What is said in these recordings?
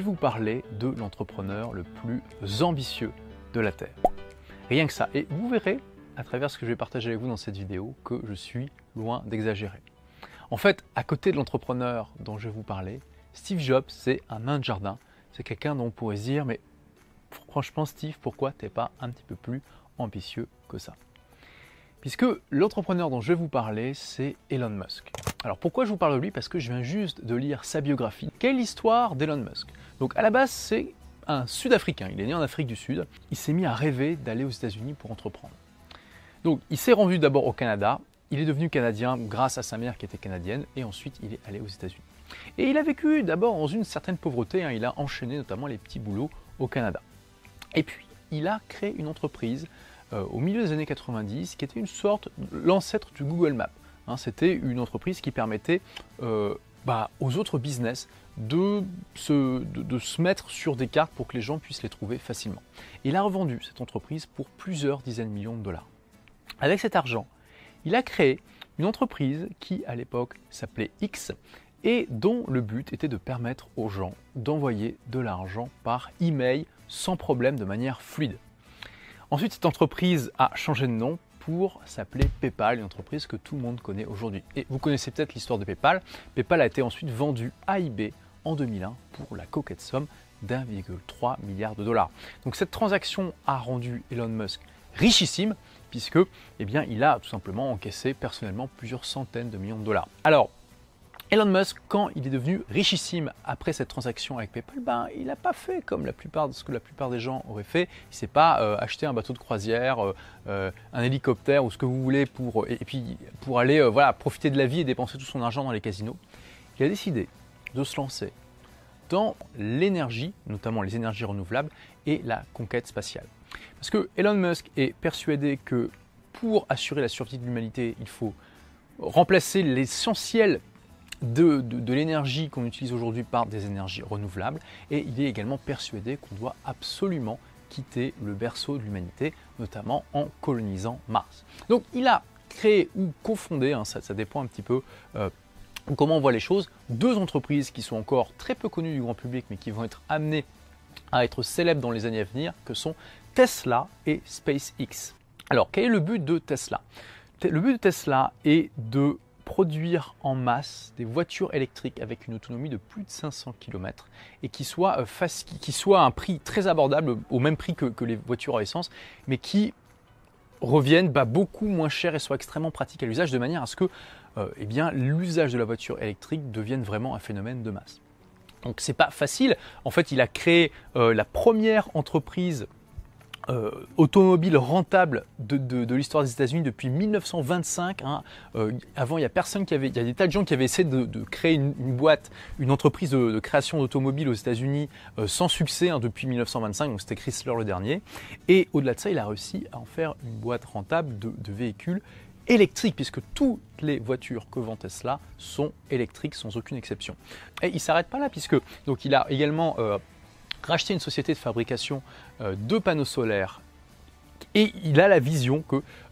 vous parler de l'entrepreneur le plus ambitieux de la Terre. Rien que ça. Et vous verrez, à travers ce que je vais partager avec vous dans cette vidéo, que je suis loin d'exagérer. En fait, à côté de l'entrepreneur dont je vais vous parler, Steve Jobs, c'est un nain de jardin. C'est quelqu'un dont on pourrait se dire, mais franchement Steve, pourquoi t'es pas un petit peu plus ambitieux que ça? Puisque l'entrepreneur dont je vais vous parler, c'est Elon Musk. Alors pourquoi je vous parle de lui? Parce que je viens juste de lire sa biographie. Quelle histoire d'Elon Musk? Donc à la base, c'est un Sud-Africain. Il est né en Afrique du Sud. Il s'est mis à rêver d'aller aux États-Unis pour entreprendre. Donc il s'est rendu d'abord au Canada. Il est devenu canadien grâce à sa mère qui était canadienne et ensuite il est allé aux États-Unis. Et il a vécu d'abord dans une certaine pauvreté. Hein. Il a enchaîné notamment les petits boulots au Canada. Et puis il a créé une entreprise euh, au milieu des années 90 qui était une sorte l'ancêtre du Google Maps. Hein. C'était une entreprise qui permettait euh, bah, aux autres business de se, de, se, mettre sur des cartes pour que les gens puissent les trouver facilement. Il a revendu cette entreprise pour plusieurs dizaines de millions de dollars. Avec cet argent, il a créé une entreprise qui à l'époque s'appelait X et dont le but était de permettre aux gens d'envoyer de l'argent par email sans problème de manière fluide. Ensuite, cette entreprise a changé de nom pour s'appeler PayPal, une entreprise que tout le monde connaît aujourd'hui. Et vous connaissez peut-être l'histoire de PayPal. PayPal a été ensuite vendu à eBay en 2001 pour la coquette somme d'1,3 milliard de dollars. Donc cette transaction a rendu Elon Musk richissime puisque eh bien, il a tout simplement encaissé personnellement plusieurs centaines de millions de dollars. Alors, Elon Musk, quand il est devenu richissime après cette transaction avec PayPal, ben, il n'a pas fait comme la plupart de ce que la plupart des gens auraient fait. Il ne s'est pas euh, acheté un bateau de croisière, euh, euh, un hélicoptère ou ce que vous voulez pour, et, puis pour aller voilà, profiter de la vie et dépenser tout son argent dans les casinos. Il a décidé de se lancer dans l'énergie, notamment les énergies renouvelables et la conquête spatiale. Parce que Elon Musk est persuadé que pour assurer la survie de l'humanité, il faut remplacer l'essentiel de, l'énergie qu'on utilise aujourd'hui par des énergies renouvelables. Et il est également persuadé qu'on doit absolument quitter le berceau de l'humanité, notamment en colonisant Mars. Donc il a créé ou confondé, hein, ça, dépend un petit peu euh, comment on voit les choses, deux entreprises qui sont encore très peu connues du grand public mais qui vont être amenées à être célèbres dans les années à venir, que sont Tesla et SpaceX. Alors quel est le but de Tesla? Le but de Tesla est de produire en masse des voitures électriques avec une autonomie de plus de 500 km et qui soient, euh, qui soit à un prix très abordable, au même prix que, les voitures à essence, mais qui reviennent bah, beaucoup moins cher et soient extrêmement pratiques à l'usage, de manière à ce que euh, eh l'usage de la voiture électrique devienne vraiment un phénomène de masse. Donc c'est pas facile. En fait, il a créé euh, la première entreprise euh, automobile rentable de, l'histoire des États-Unis depuis 1925. Hein. Euh, avant, il y a personne qui avait, il y a des tas de gens qui avaient essayé de, créer une, boîte, une entreprise de, création d'automobiles aux États-Unis euh, sans succès hein, depuis 1925. Donc c'était Chrysler le dernier. Et au-delà de ça, il a réussi à en faire une boîte rentable de, véhicules électriques, puisque toutes les voitures que vend Tesla sont électriques sans aucune exception. Et il s'arrête pas là, puisque donc il a également racheter une société de fabrication euh, de panneaux solaires et il a la vision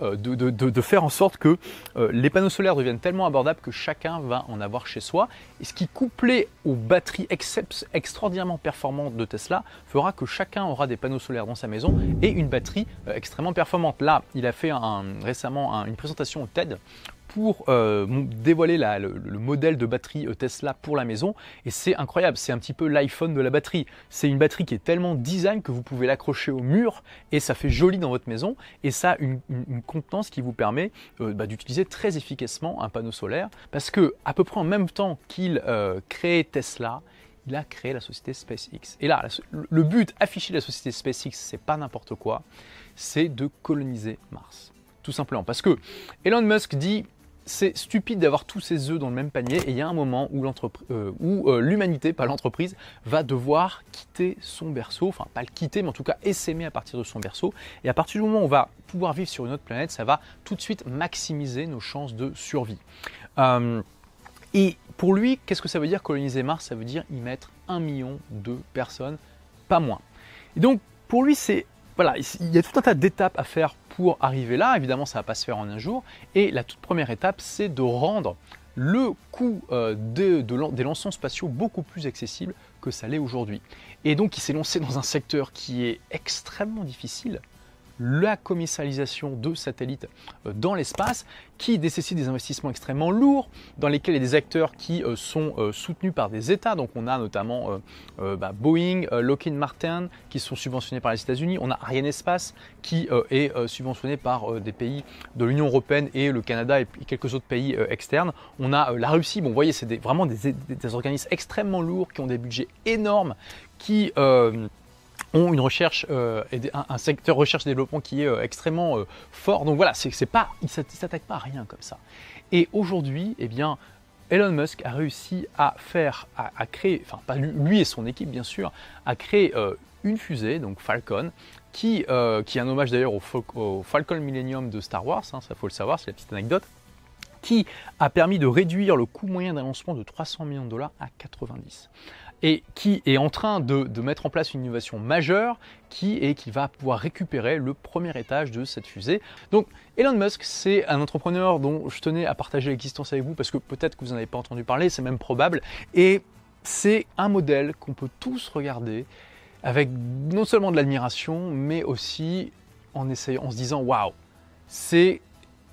euh, de, faire en sorte que euh, les panneaux solaires deviennent tellement abordables que chacun va en avoir chez soi. Et ce qui, couplé aux batteries extraordinairement performantes de Tesla, fera que chacun aura des panneaux solaires dans sa maison et une batterie extrêmement performante. Là, il a fait récemment une présentation au TED pour euh, dévoiler le, modèle de batterie euh, Tesla pour la maison. Et c'est incroyable, c'est un petit peu l'iPhone de la batterie. C'est une batterie qui est tellement design que vous pouvez l'accrocher au mur et ça fait joli dans votre maison. Et ça a une, contenance qui vous permet euh, bah, d'utiliser très efficacement un panneau solaire. Parce que à peu près en même temps qu'il crée Tesla, il a créé la société SpaceX. Et là, le but affiché de la société SpaceX, c'est pas n'importe quoi, c'est de coloniser Mars. Tout simplement. Parce que Elon Musk dit c'est stupide d'avoir tous ces œufs dans le même panier et il y a un moment où euh, euh, l'humanité, pas l'entreprise, va devoir quitter son berceau, enfin pas le quitter, mais en tout cas essaimer à partir de son berceau. Et à partir du moment où on va pouvoir vivre sur une autre planète, ça va tout de suite maximiser nos chances de survie. Euh, et pour lui, qu'est-ce que ça veut dire coloniser Mars? Ça veut dire y mettre un million de personnes, pas moins. Et donc pour lui, c'est voilà, il y a tout un tas d'étapes à faire pour arriver là. Évidemment, ça ne va pas se faire en un jour. Et la toute première étape, c'est de rendre le coût euh, des lancements spatiaux beaucoup plus accessible que ça l'est aujourd'hui. Et donc il s'est lancé dans un secteur qui est extrêmement difficile, la commercialisation de satellites euh, dans l'espace qui nécessite des investissements extrêmement lourds, dans lesquels il y a des acteurs qui euh, sont euh, soutenus par des États. Donc on a notamment bah, Boeing, Lockheed Martin qui sont subventionnés par les États-Unis. On a Ariane Espace qui est subventionné par des pays de l'Union européenne et le Canada et quelques autres pays externes. On a la Russie. Bon, vous voyez, c'est vraiment des, des, organismes extrêmement lourds qui ont des budgets énormes, qui ont une recherche euh, un, secteur recherche et développement qui est euh, extrêmement euh, fort. Donc voilà, c'est pas, ils ne s'attaquent pas à rien comme ça. Et aujourd'hui, eh bien, Elon Musk a réussi à faire, à, créer, enfin pas lui, et son équipe bien sûr, à créer une fusée, donc Falcon, qui, qui est un hommage d'ailleurs au, Falcon Millennium de Star Wars, hein, ça faut le savoir, c'est la petite anecdote, qui a permis de réduire le coût moyen d'un lancement de 300 millions de dollars à 90 et qui est en train de, mettre en place une innovation majeure qui est qu'il va pouvoir récupérer le premier étage de cette fusée. Donc Elon Musk, c'est un entrepreneur dont je tenais à partager l'existence avec vous parce que peut-être que vous n'en avez pas entendu parler, c'est même probable. Et c'est un modèle qu'on peut tous regarder avec non seulement de l'admiration, mais aussi en, essayant, en se disant waouh,